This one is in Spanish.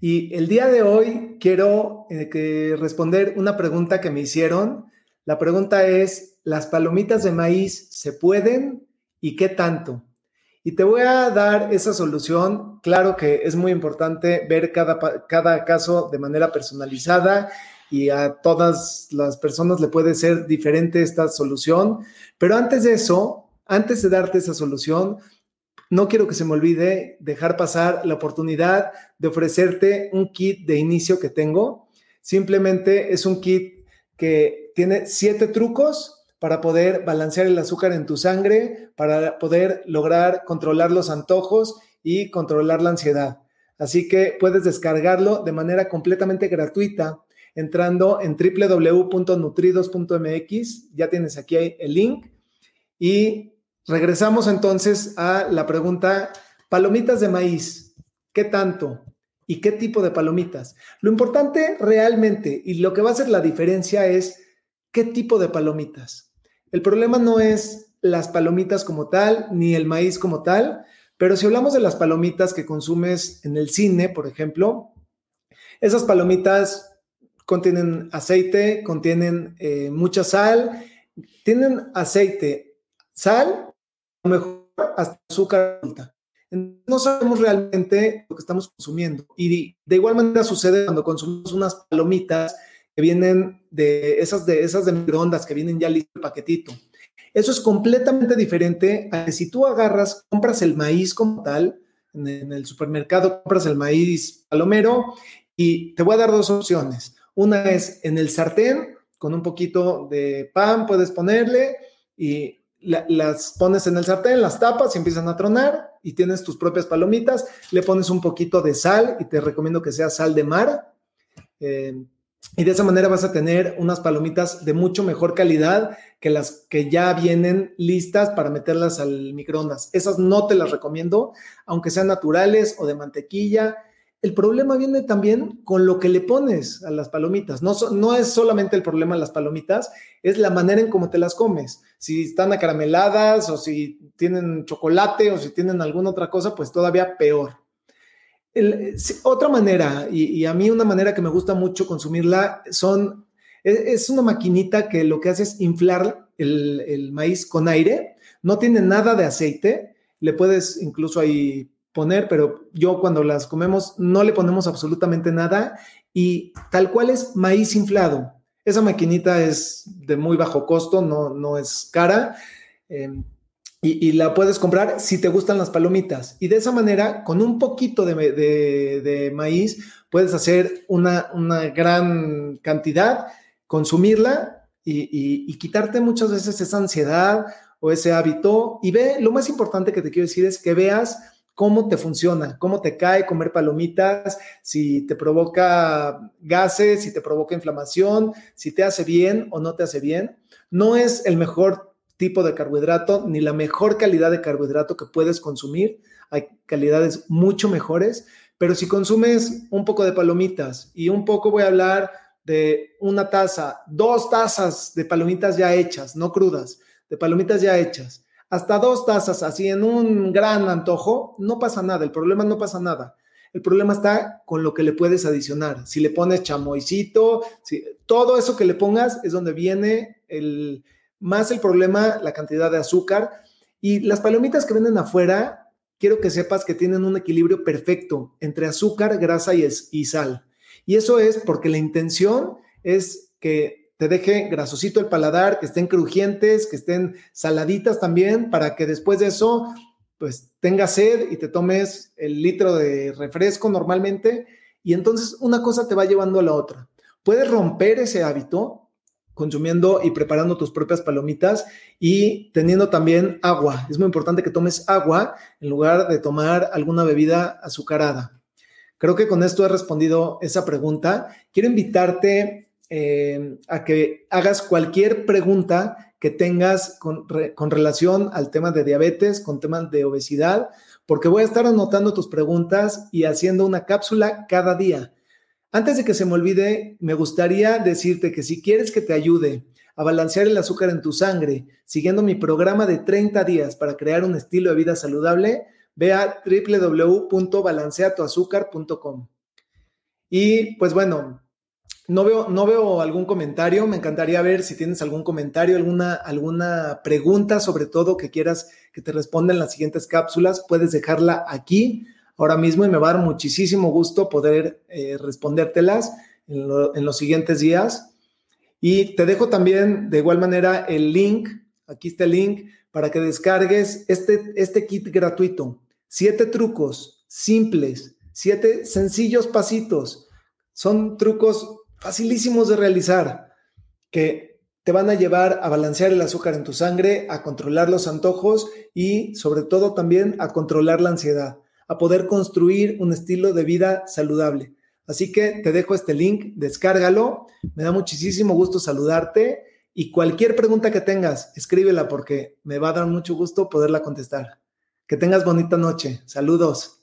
Y el día de hoy quiero eh, responder una pregunta que me hicieron. La pregunta es, ¿las palomitas de maíz se pueden y qué tanto? Y te voy a dar esa solución. Claro que es muy importante ver cada, cada caso de manera personalizada y a todas las personas le puede ser diferente esta solución. Pero antes de eso, antes de darte esa solución, no quiero que se me olvide dejar pasar la oportunidad de ofrecerte un kit de inicio que tengo. Simplemente es un kit que tiene siete trucos para poder balancear el azúcar en tu sangre, para poder lograr controlar los antojos y controlar la ansiedad. Así que puedes descargarlo de manera completamente gratuita entrando en www.nutridos.mx. Ya tienes aquí el link y Regresamos entonces a la pregunta, palomitas de maíz, ¿qué tanto? ¿Y qué tipo de palomitas? Lo importante realmente y lo que va a hacer la diferencia es qué tipo de palomitas. El problema no es las palomitas como tal, ni el maíz como tal, pero si hablamos de las palomitas que consumes en el cine, por ejemplo, esas palomitas contienen aceite, contienen eh, mucha sal, tienen aceite, sal mejor hasta azúcar No sabemos realmente lo que estamos consumiendo. Y de igual manera sucede cuando consumimos unas palomitas que vienen de esas de esas de microondas que vienen ya listo el paquetito. Eso es completamente diferente a que si tú agarras, compras el maíz como tal, en el supermercado compras el maíz palomero y te voy a dar dos opciones. Una es en el sartén, con un poquito de pan puedes ponerle y las pones en el sartén, las tapas y empiezan a tronar y tienes tus propias palomitas, le pones un poquito de sal y te recomiendo que sea sal de mar. Eh, y de esa manera vas a tener unas palomitas de mucho mejor calidad que las que ya vienen listas para meterlas al microondas. Esas no te las recomiendo, aunque sean naturales o de mantequilla el problema viene también con lo que le pones a las palomitas. No, es solamente el problema de las palomitas, es la manera en cómo te las comes. Si están acarameladas o si tienen chocolate o si tienen alguna otra cosa, pues todavía peor. otra manera, y, a mí una manera que me gusta mucho consumirla, son, e, es, una maquinita que lo que hace es inflar el maíz con aire, no tiene nada de aceite, le puedes incluso ahí poner, pero yo cuando las comemos no le ponemos absolutamente nada y tal cual es maíz inflado. Esa maquinita es de muy bajo costo, no, no es cara. Em, y, la puedes comprar si te gustan las palomitas. Y de esa manera, con un poquito de, maíz, puedes hacer una, gran cantidad, consumirla y, y, quitarte muchas veces esa ansiedad o ese hábito. Y ve, lo más importante que te quiero decir es que veas cómo te funciona, cómo te cae comer palomitas, si te provoca gases, si te provoca inflamación, si te hace bien o no te hace bien. No es el mejor tipo de carbohidrato ni la mejor calidad de carbohidrato que puedes consumir. Hay calidades mucho mejores, pero si consumes un poco de palomitas y un poco voy a hablar de una taza, dos tazas de palomitas ya hechas, no crudas, de palomitas ya hechas hasta dos tazas así en un gran antojo, no pasa nada, el problema no pasa nada. El problema está con lo que le puedes adicionar. Si le pones chamoycito, si, todo eso que le pongas es donde viene el, más el problema, la cantidad de azúcar. Y las palomitas que venden afuera, quiero que sepas que tienen un equilibrio perfecto entre azúcar, grasa y, y sal. Y eso es porque la intención es que te deje grasosito el paladar, que estén crujientes, que estén saladitas también, para que después de eso, pues tengas sed y te tomes el litro de refresco normalmente. Y entonces una cosa te va llevando a la otra. Puedes romper ese hábito consumiendo y preparando tus propias palomitas y teniendo también agua. Es muy importante que tomes agua en lugar de tomar alguna bebida azucarada. Creo que con esto he respondido esa pregunta. Quiero invitarte eh, a que hagas cualquier pregunta que tengas con, con, relación al tema de diabetes, con temas de obesidad, porque voy a estar anotando tus preguntas y haciendo una cápsula cada día. Antes de que se me olvide, me gustaría decirte que si quieres que te ayude a balancear el azúcar en tu sangre, siguiendo mi programa de 30 días para crear un estilo de vida saludable, ve a. Y pues bueno, no veo, no veo algún comentario. Me encantaría ver si tienes algún comentario, alguna, alguna pregunta, sobre todo que quieras que te responda en las siguientes cápsulas. Puedes dejarla aquí ahora mismo y me va a dar muchísimo gusto poder eh, respondértelas en, los siguientes días. Y te dejo también de igual manera el link, aquí está el link, para que descargues este, este kit gratuito. Siete trucos simples, siete sencillos pasitos. Son trucos facilísimos de realizar que te van a llevar a balancear el azúcar en tu sangre, a controlar los antojos y sobre todo también a controlar la ansiedad, a poder construir un estilo de vida saludable. Así que te dejo este link, descárgalo, me da muchísimo gusto saludarte y cualquier pregunta que tengas, escríbela porque me va a dar mucho gusto poderla contestar. Que tengas bonita noche. Saludos.